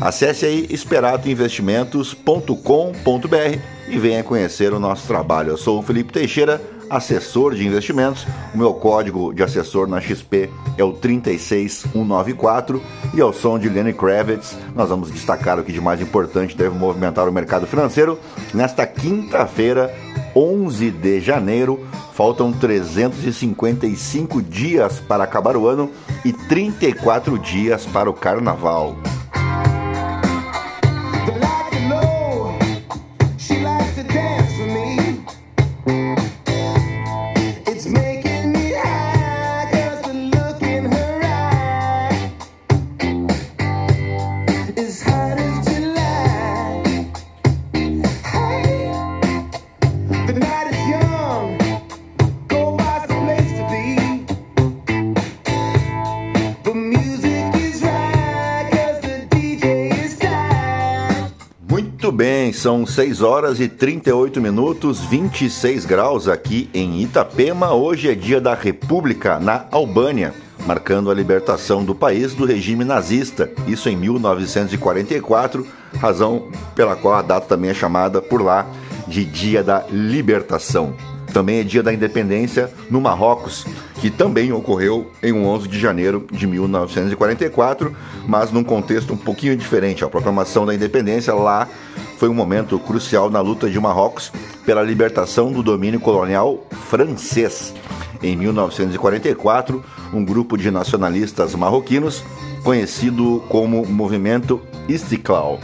Acesse aí esperatoinvestimentos.com.br e venha conhecer o nosso trabalho. Eu sou o Felipe Teixeira, assessor de investimentos. O meu código de assessor na XP é o 36194 e ao som de Lenny Kravitz, nós vamos destacar o que de mais importante deve movimentar o mercado financeiro nesta quinta-feira, 11 de janeiro. Faltam 355 dias para acabar o ano e 34 dias para o carnaval. São 6 horas e 38 minutos, 26 graus aqui em Itapema. Hoje é dia da República na Albânia, marcando a libertação do país do regime nazista, isso em 1944, razão pela qual a data também é chamada por lá de Dia da Libertação. Também é dia da independência no Marrocos, que também ocorreu em 11 de janeiro de 1944, mas num contexto um pouquinho diferente. A proclamação da independência lá foi um momento crucial na luta de Marrocos pela libertação do domínio colonial francês. Em 1944, um grupo de nacionalistas marroquinos, conhecido como Movimento Istiklal,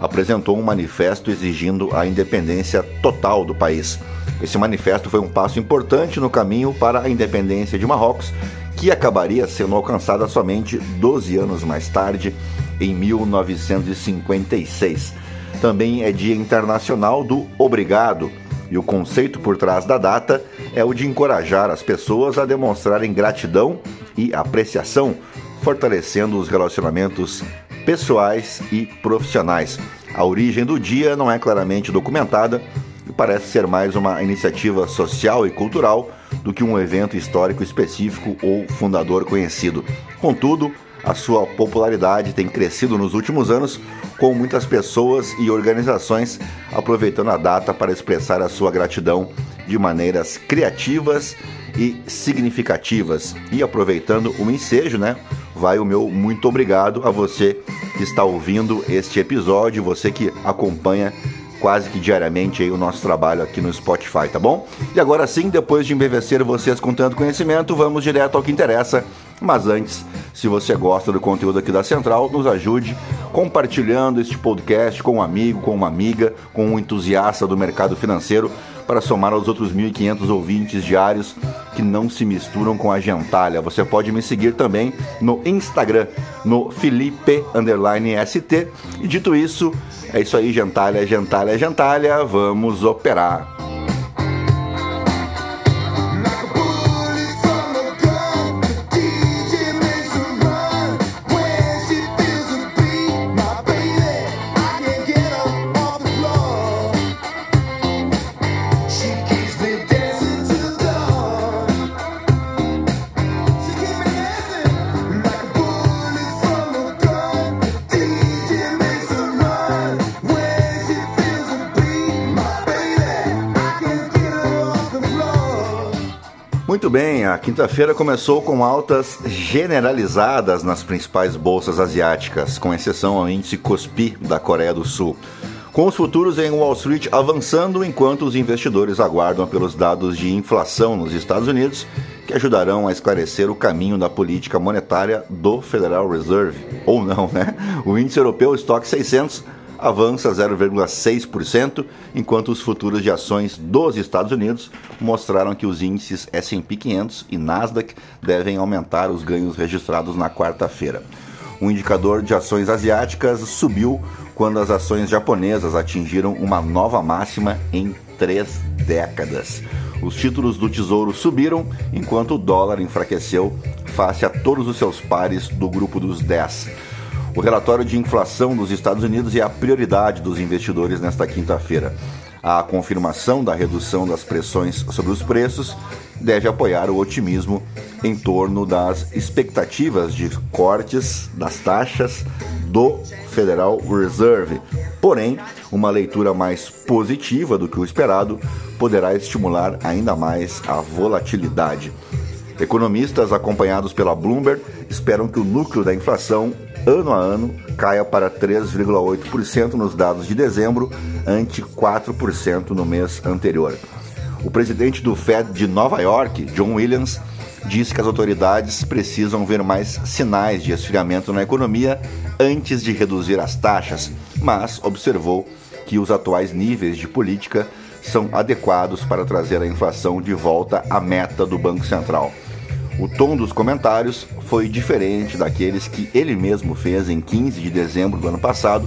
apresentou um manifesto exigindo a independência total do país. Esse manifesto foi um passo importante no caminho para a independência de Marrocos, que acabaria sendo alcançada somente 12 anos mais tarde, em 1956. Também é Dia Internacional do Obrigado, e o conceito por trás da data é o de encorajar as pessoas a demonstrarem gratidão e apreciação, fortalecendo os relacionamentos pessoais e profissionais. A origem do dia não é claramente documentada, parece ser mais uma iniciativa social e cultural do que um evento histórico específico ou fundador conhecido. Contudo, a sua popularidade tem crescido nos últimos anos, com muitas pessoas e organizações aproveitando a data para expressar a sua gratidão de maneiras criativas e significativas. E aproveitando o ensejo, né? Vai o meu muito obrigado a você que está ouvindo este episódio, você que acompanha quase que diariamente aí o nosso trabalho aqui no Spotify, tá bom? E agora sim, depois de embevecer vocês com tanto conhecimento, vamos direto ao que interessa. Mas antes, se você gosta do conteúdo aqui da Central, nos ajude compartilhando este podcast com um amigo, com uma amiga, com um entusiasta do mercado financeiro para somar aos outros 1.500 ouvintes diários que não se misturam com a gentalha. Você pode me seguir também no Instagram, no Felipe_ST. E dito isso, é isso aí, gentalha, gentalha, gentalha, vamos operar. Muito bem, a quinta-feira começou com altas generalizadas nas principais bolsas asiáticas, com exceção ao índice Kospi da Coreia do Sul. Com os futuros em Wall Street avançando enquanto os investidores aguardam pelos dados de inflação nos Estados Unidos, que ajudarão a esclarecer o caminho da política monetária do Federal Reserve. Ou não, né? O índice europeu Stock 600 avança 0,6%, enquanto os futuros de ações dos Estados Unidos mostraram que os índices S&P 500 e Nasdaq devem aumentar os ganhos registrados na quarta-feira. O indicador de ações asiáticas subiu quando as ações japonesas atingiram uma nova máxima em três décadas. Os títulos do Tesouro subiram, enquanto o dólar enfraqueceu face a todos os seus pares do grupo dos 10. O relatório de inflação dos Estados Unidos é a prioridade dos investidores nesta quinta-feira. A confirmação da redução das pressões sobre os preços deve apoiar o otimismo em torno das expectativas de cortes das taxas do Federal Reserve. Porém, uma leitura mais positiva do que o esperado poderá estimular ainda mais a volatilidade. Economistas acompanhados pela Bloomberg esperam que o núcleo da inflação ano a ano caia para 3,8% nos dados de dezembro, ante 4% no mês anterior. O presidente do Fed de Nova York, John Williams, disse que as autoridades precisam ver mais sinais de esfriamento na economia antes de reduzir as taxas, mas observou que os atuais níveis de política são adequados para trazer a inflação de volta à meta do Banco Central. O tom dos comentários foi diferente daqueles que ele mesmo fez em 15 de dezembro do ano passado,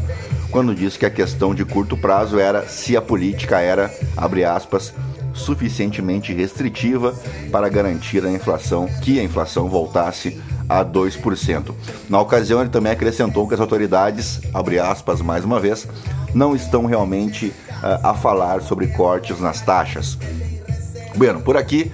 quando disse que a questão de curto prazo era se a política era, abre aspas, suficientemente restritiva para garantir a inflação, que a inflação voltasse a 2%. Na ocasião, ele também acrescentou que as autoridades, abre aspas mais uma vez, não estão realmente uh, a falar sobre cortes nas taxas. Bueno, por aqui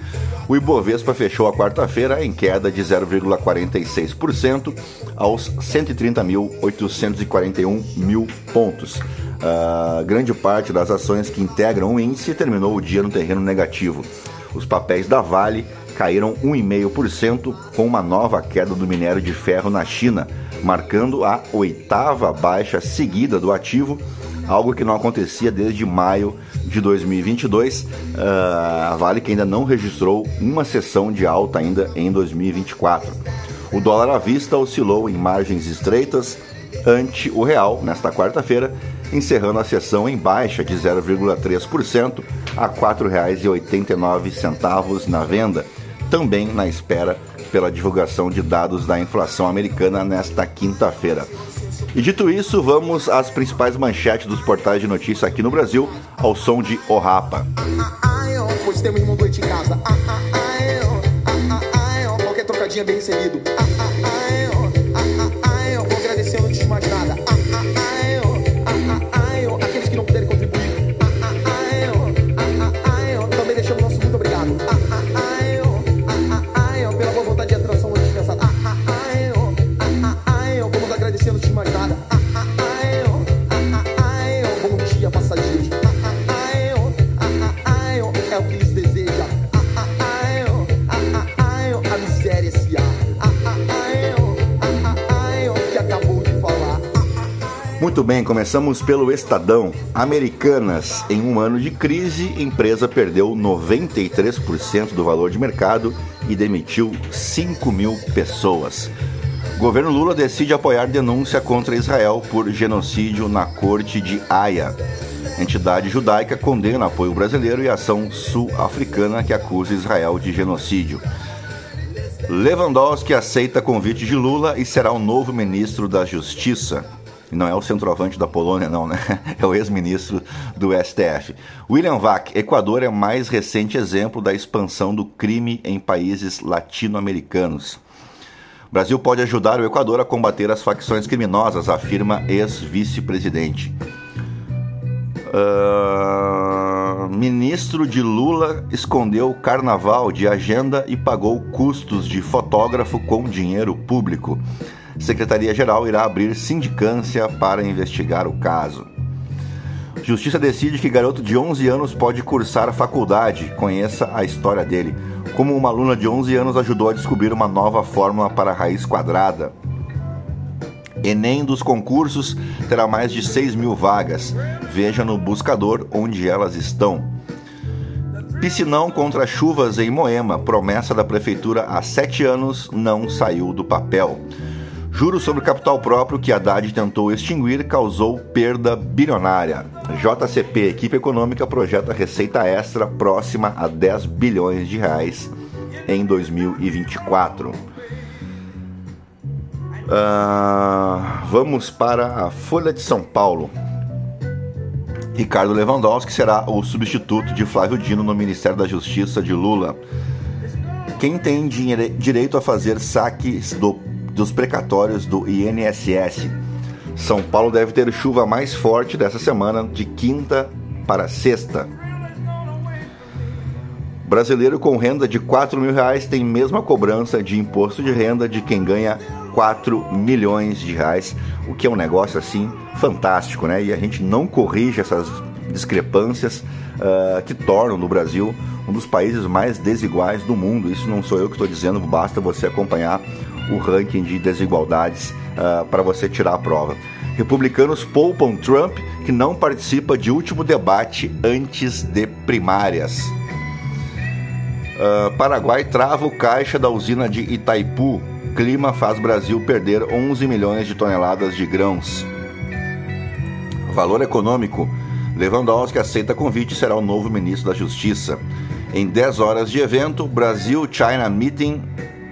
o Ibovespa fechou a quarta-feira em queda de 0,46% aos 130.841 mil pontos. Uh, grande parte das ações que integram o índice terminou o dia no terreno negativo. Os papéis da Vale caíram 1,5% com uma nova queda do minério de ferro na China, marcando a oitava baixa seguida do ativo algo que não acontecia desde maio de 2022. Uh, ah, a Vale que ainda não registrou uma sessão de alta ainda em 2024. O dólar à vista oscilou em margens estreitas ante o real nesta quarta-feira, encerrando a sessão em baixa de 0,3% a R$ 4,89 na venda, também na espera pela divulgação de dados da inflação americana nesta quinta-feira. E dito isso, vamos às principais manchetes dos portais de notícia aqui no Brasil, ao som de O Rapa. Muito bem, começamos pelo Estadão. Americanas, em um ano de crise, empresa perdeu 93% do valor de mercado e demitiu 5 mil pessoas. Governo Lula decide apoiar denúncia contra Israel por genocídio na Corte de Haia. Entidade judaica condena apoio brasileiro e ação sul-africana que acusa Israel de genocídio. Lewandowski aceita convite de Lula e será o novo ministro da Justiça. Não é o centroavante da Polônia, não, né? É o ex-ministro do STF. William Vac, Equador é o mais recente exemplo da expansão do crime em países latino-americanos. O Brasil pode ajudar o Equador a combater as facções criminosas, afirma ex-vice-presidente. Uh, ministro de Lula escondeu carnaval de agenda e pagou custos de fotógrafo com dinheiro público. Secretaria-Geral irá abrir sindicância para investigar o caso. Justiça decide que garoto de 11 anos pode cursar a faculdade. Conheça a história dele. Como uma aluna de 11 anos ajudou a descobrir uma nova fórmula para a raiz quadrada. Enem dos concursos terá mais de 6 mil vagas. Veja no buscador onde elas estão. Piscinão contra chuvas em Moema. Promessa da prefeitura há sete anos não saiu do papel. Juros sobre capital próprio que Haddad tentou extinguir causou perda bilionária. JCP, equipe econômica, projeta receita extra próxima a 10 bilhões de reais em 2024. Uh, vamos para a Folha de São Paulo. Ricardo Lewandowski será o substituto de Flávio Dino no Ministério da Justiça de Lula. Quem tem direito a fazer saques do, dos precatórios do INSS? São Paulo deve ter chuva mais forte dessa semana, de quinta para sexta. Brasileiro com renda de 4 mil reais tem mesma cobrança de imposto de renda de quem ganha 4 milhões de reais, o que é um negócio assim fantástico, né? E a gente não corrige essas discrepâncias uh, que tornam no Brasil um dos países mais desiguais do mundo. Isso não sou eu que estou dizendo, basta você acompanhar o ranking de desigualdades uh, para você tirar a prova. Republicanos poupam Trump, que não participa de último debate antes de primárias. Uh, Paraguai trava o caixa da usina de Itaipu. Clima faz Brasil perder 11 milhões de toneladas de grãos. Valor econômico. Lewandowski aceita convite e será o novo ministro da Justiça. Em 10 horas de evento, Brasil-China Meeting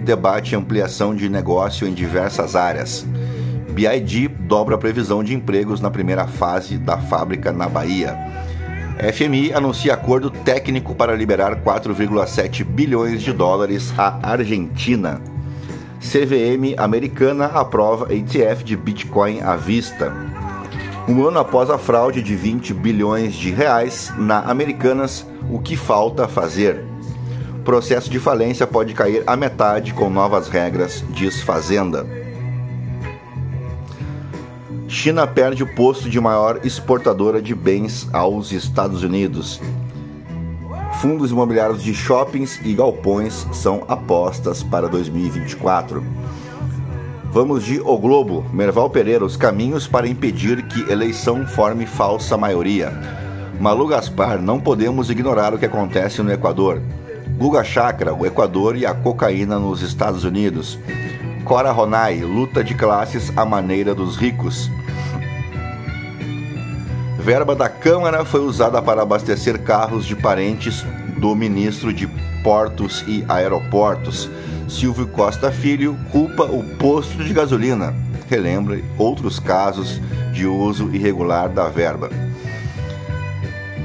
debate ampliação de negócio em diversas áreas. BID dobra a previsão de empregos na primeira fase da fábrica na Bahia. FMI anuncia acordo técnico para liberar 4,7 bilhões de dólares à Argentina. CVM americana aprova ETF de Bitcoin à vista. Um ano após a fraude de 20 bilhões de reais na Americanas, o que falta fazer? Processo de falência pode cair à metade com novas regras, diz Fazenda. China perde o posto de maior exportadora de bens aos Estados Unidos. Fundos imobiliários de shoppings e galpões são apostas para 2024. Vamos de O Globo, Merval Pereira, os caminhos para impedir que eleição forme falsa maioria. Malu Gaspar, não podemos ignorar o que acontece no Equador. Guga Chakra, o Equador e a cocaína nos Estados Unidos. Cora Ronai, luta de classes à maneira dos ricos. Verba da Câmara foi usada para abastecer carros de parentes do ministro de Portos e Aeroportos. Silvio Costa Filho culpa o posto de gasolina. Relembra outros casos de uso irregular da verba.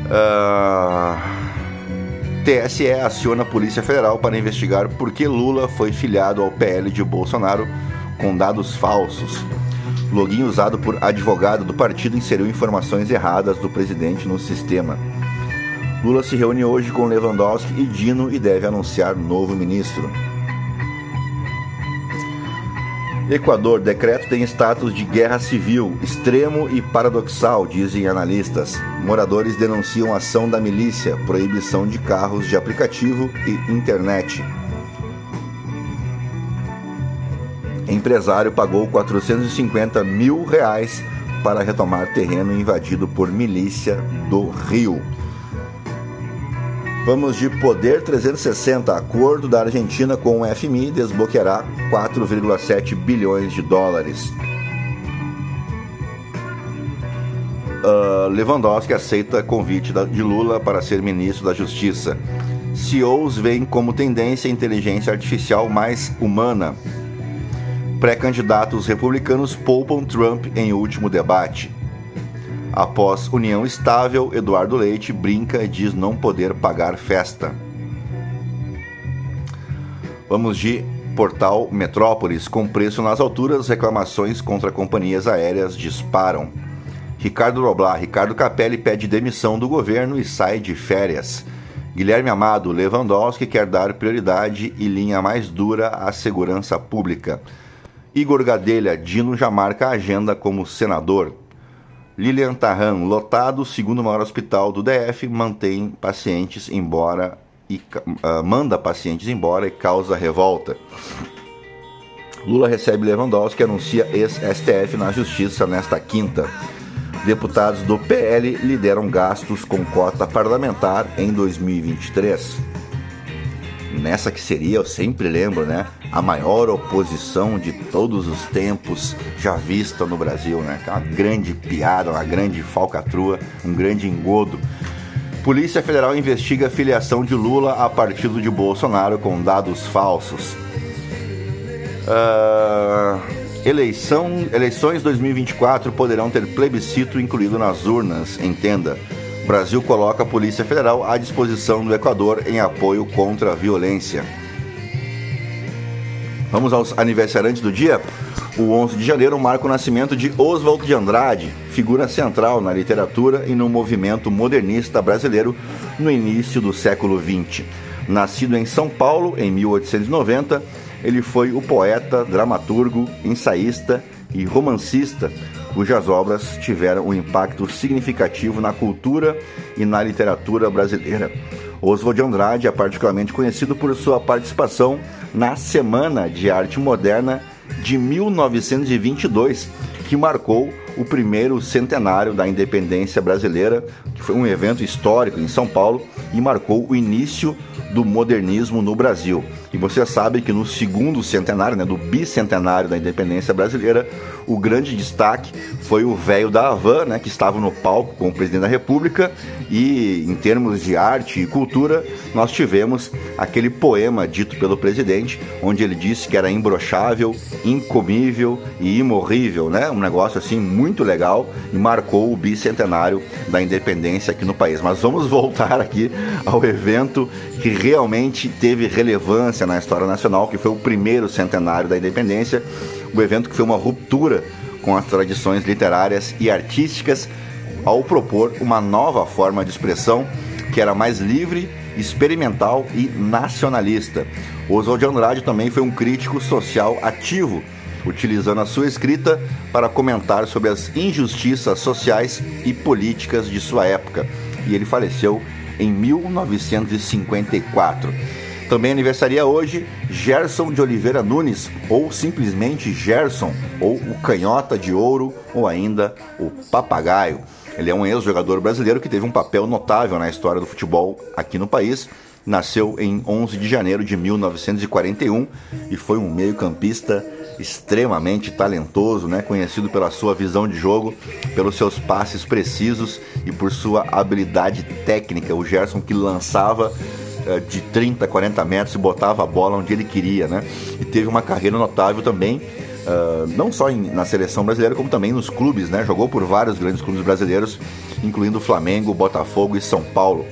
Uh... TSE aciona a Polícia Federal para investigar por que Lula foi filiado ao PL de Bolsonaro com dados falsos. Login usado por advogado do partido inseriu informações erradas do presidente no sistema. Lula se reúne hoje com Lewandowski e Dino e deve anunciar novo ministro. Equador, decreto tem status de guerra civil, extremo e paradoxal, dizem analistas. Moradores denunciam ação da milícia, proibição de carros de aplicativo e internet. Empresário pagou 450 mil reais para retomar terreno invadido por milícia do Rio. Vamos de Poder 360. Acordo da Argentina com o FMI desbloqueará 4,7 bilhões de dólares. Uh, Lewandowski aceita convite de Lula para ser ministro da Justiça. CEOs veem como tendência a inteligência artificial mais humana. Pré-candidatos republicanos poupam Trump em último debate. Após união estável, Eduardo Leite brinca e diz não poder pagar festa. Vamos de portal Metrópolis. Com preço nas alturas, reclamações contra companhias aéreas disparam. Ricardo Roblar, Ricardo Capelli pede demissão do governo e sai de férias. Guilherme Amado, Lewandowski quer dar prioridade e linha mais dura à segurança pública. Igor Gadelha, Dino já marca a agenda como senador. Lilian Tarran, lotado, segundo maior hospital do DF, mantém pacientes embora e uh, manda pacientes embora e causa revolta. Lula recebe Lewandowski e anuncia ex-STF na justiça nesta quinta. Deputados do PL lideram gastos com cota parlamentar em 2023 nessa que seria, eu sempre lembro, né, a maior oposição de todos os tempos já vista no Brasil, né? Uma grande piada, uma grande falcatrua, um grande engodo. Polícia Federal investiga a filiação de Lula a partido de Bolsonaro com dados falsos. Uh, Eleição, eleições 2024 poderão ter plebiscito incluído nas urnas, entenda. Brasil coloca a Polícia Federal à disposição do Equador em apoio contra a violência. Vamos aos aniversariantes do dia? O 11 de janeiro marca o nascimento de Oswald de Andrade, figura central na literatura e no movimento modernista brasileiro no início do século XX. Nascido em São Paulo em 1890, ele foi o poeta, dramaturgo, ensaísta e romancista cujas obras tiveram um impacto significativo na cultura e na literatura brasileira. Oswald de Andrade é particularmente conhecido por sua participação na Semana de Arte Moderna de 1922, que marcou o primeiro centenário da independência brasileira, que foi um evento histórico em São Paulo e marcou o início do modernismo no Brasil. E você sabe que no segundo centenário, né, do bicentenário da independência brasileira, o grande destaque foi o velho da Havan, né, que estava no palco com o presidente da República. E em termos de arte e cultura, nós tivemos aquele poema dito pelo presidente, onde ele disse que era imbrochável, incomível e imorrível, né? Um negócio assim muito legal e marcou o bicentenário da independência aqui no país. Mas vamos voltar aqui ao evento que realmente teve relevância na história nacional, que foi o primeiro centenário da independência, o evento que foi uma ruptura com as tradições literárias e artísticas ao propor uma nova forma de expressão que era mais livre, experimental e nacionalista. Oswald de Andrade também foi um crítico social ativo, utilizando a sua escrita para comentar sobre as injustiças sociais e políticas de sua época. E ele faleceu em 1954. Também aniversaria hoje Gerson de Oliveira Nunes, ou simplesmente Gerson, ou o Canhota de Ouro, ou ainda o Papagaio. Ele é um ex-jogador brasileiro que teve um papel notável na história do futebol aqui no país. Nasceu em 11 de janeiro de 1941 e foi um meio-campista extremamente talentoso, né? conhecido pela sua visão de jogo, pelos seus passes precisos e por sua habilidade técnica. O Gerson que lançava uh, de 30, 40 metros e botava a bola onde ele queria, né? E teve uma carreira notável também, uh, não só em, na seleção brasileira, como também nos clubes, né? Jogou por vários grandes clubes brasileiros, incluindo Flamengo, Botafogo e São Paulo.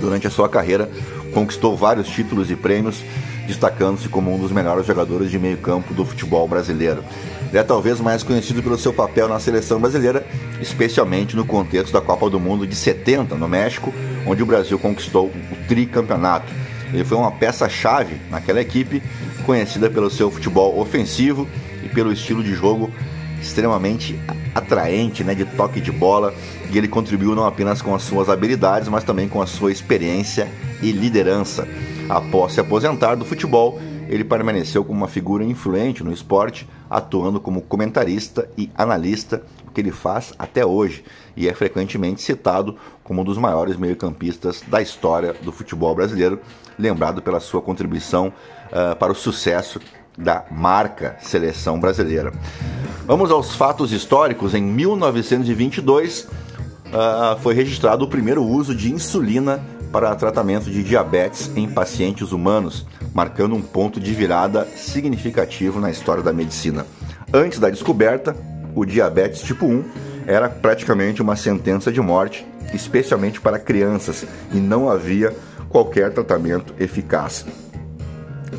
Durante a sua carreira, conquistou vários títulos e prêmios destacando-se como um dos melhores jogadores de meio-campo do futebol brasileiro. Ele é talvez mais conhecido pelo seu papel na seleção brasileira, especialmente no contexto da Copa do Mundo de 70 no México, onde o Brasil conquistou o tricampeonato. Ele foi uma peça-chave naquela equipe, conhecida pelo seu futebol ofensivo e pelo estilo de jogo extremamente atraente, né, de toque de bola, e ele contribuiu não apenas com as suas habilidades, mas também com a sua experiência e liderança. Após se aposentar do futebol, ele permaneceu como uma figura influente no esporte, atuando como comentarista e analista, o que ele faz até hoje, e é frequentemente citado como um dos maiores meio-campistas da história do futebol brasileiro, lembrado pela sua contribuição uh, para o sucesso da marca seleção brasileira. Vamos aos fatos históricos. Em 1922, uh, ah, foi registrado o primeiro uso de insulina para tratamento de diabetes em pacientes humanos, marcando um ponto de virada significativo na história da medicina. Antes da descoberta, o diabetes tipo 1 era praticamente uma sentença de morte, especialmente para crianças, e não havia qualquer tratamento eficaz.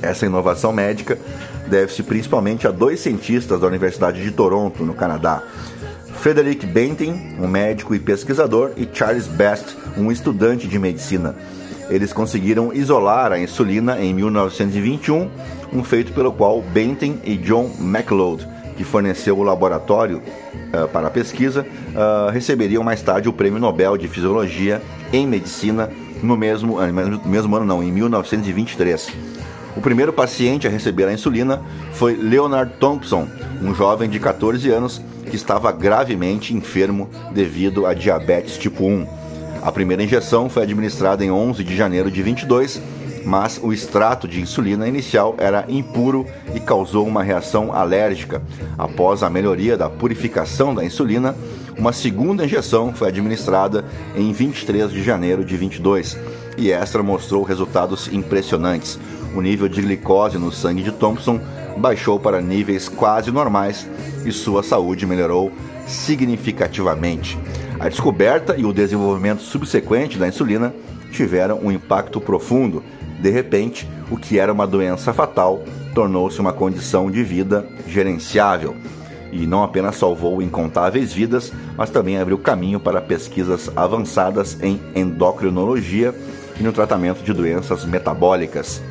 Essa inovação médica deve-se principalmente a dois cientistas da Universidade de Toronto, no Canadá, Frederick Benton, um médico e pesquisador, e Charles Best, um estudante de medicina. Eles conseguiram isolar a insulina em 1921, um feito pelo qual Benton e John McLeod, que forneceu o laboratório uh, para a pesquisa, uh, receberiam mais tarde o Prêmio Nobel de Fisiologia em Medicina no mesmo, uh, mesmo ano, não, em 1923. O primeiro paciente a receber a insulina foi Leonard Thompson, um jovem de 14 anos que estava gravemente enfermo devido a diabetes tipo 1. A primeira injeção foi administrada em 11 de janeiro de 22, mas o extrato de insulina inicial era impuro e causou uma reação alérgica. Após a melhoria da purificação da insulina, uma segunda injeção foi administrada em 23 de janeiro de 22 e esta mostrou resultados impressionantes. O nível de glicose no sangue de Thompson baixou para níveis quase normais e sua saúde melhorou significativamente. A descoberta e o desenvolvimento subsequente da insulina tiveram um impacto profundo. De repente, o que era uma doença fatal tornou-se uma condição de vida gerenciável. E não apenas salvou incontáveis vidas, mas também abriu caminho para pesquisas avançadas em endocrinologia e no tratamento de doenças metabólicas.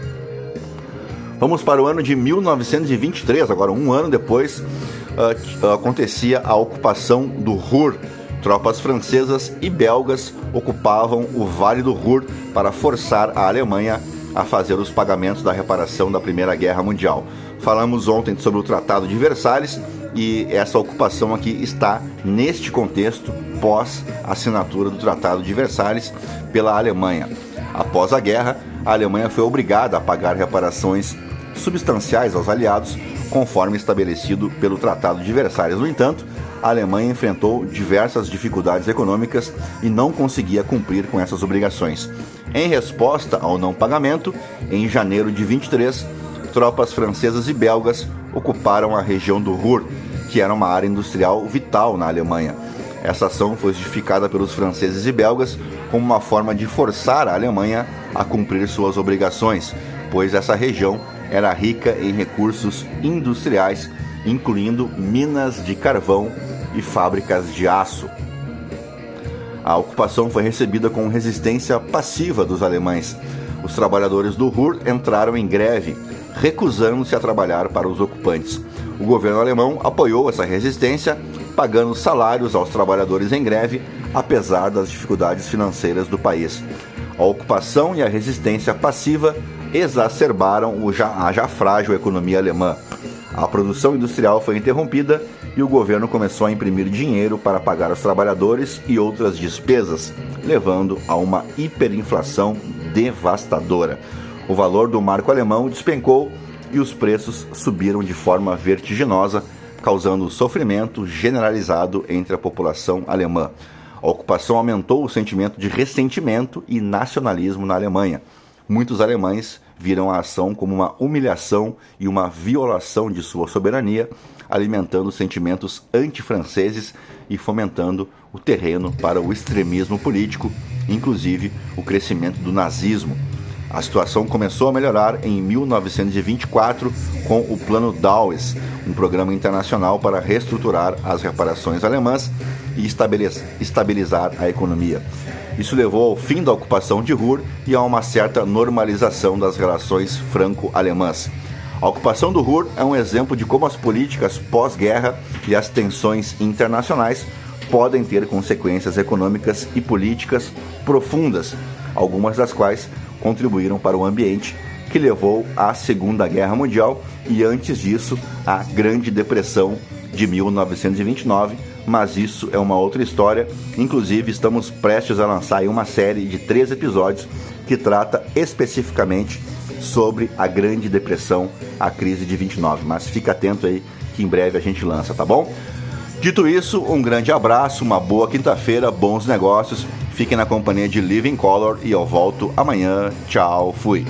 Vamos para o ano de 1923, agora um ano depois, uh, acontecia a ocupação do Ruhr. Tropas francesas e belgas ocupavam o Vale do Ruhr para forçar a Alemanha a fazer os pagamentos da reparação da Primeira Guerra Mundial. Falamos ontem sobre o Tratado de Versalhes e essa ocupação aqui está neste contexto pós assinatura do Tratado de Versalhes pela Alemanha. Após a guerra, a Alemanha foi obrigada a pagar reparações substanciais aos aliados, conforme estabelecido pelo Tratado de Versalhes. No entanto, a Alemanha enfrentou diversas dificuldades econômicas e não conseguia cumprir com essas obrigações. Em resposta ao não pagamento, em janeiro de 23, tropas francesas e belgas ocuparam a região do Ruhr, que era uma área industrial vital na Alemanha. Essa ação foi justificada pelos franceses e belgas como uma forma de forçar a Alemanha a cumprir suas obrigações, pois essa região era rica em recursos industriais, incluindo minas de carvão e fábricas de aço. A ocupação foi recebida com resistência passiva dos alemães. Os trabalhadores do Ruhr entraram em greve, recusando-se a trabalhar para os ocupantes. O governo alemão apoiou essa resistência, pagando salários aos trabalhadores em greve, apesar das dificuldades financeiras do país. A ocupação e a resistência passiva exacerbaram já, a já frágil economia alemã. A produção industrial foi interrompida e o governo começou a imprimir dinheiro para pagar os trabalhadores e outras despesas, levando a uma hiperinflação devastadora. O valor do marco alemão despencou e os preços subiram de forma vertiginosa, causando sofrimento generalizado entre a população alemã. A ocupação aumentou o sentimento de ressentimento e nacionalismo na Alemanha. Muitos alemães viram a ação como uma humilhação e uma violação de sua soberania, alimentando sentimentos antifranceses e fomentando o terreno para o extremismo político, inclusive o crescimento do nazismo. A situação começou a melhorar em 1924 com o Plano Dawes, um programa internacional para reestruturar as reparações alemãs e estabilizar a economia. Isso levou ao fim da ocupação de Ruhr e a uma certa normalização das relações franco-alemãs. A ocupação do Ruhr é um exemplo de como as políticas pós-guerra e as tensões internacionais podem ter consequências econômicas e políticas profundas, algumas das quais contribuíram para o ambiente que levou à Segunda Guerra Mundial e antes disso à Grande Depressão de 1929 mas isso é uma outra história. Inclusive, estamos prestes a lançar uma série de três episódios que trata especificamente sobre a Grande Depressão, a crise de 29. Mas fica atento aí que em breve a gente lança, tá bom? Dito isso, um grande abraço, uma boa quinta-feira, bons negócios. Fiquem na companhia de Living Color e eu volto amanhã. Tchau, fui.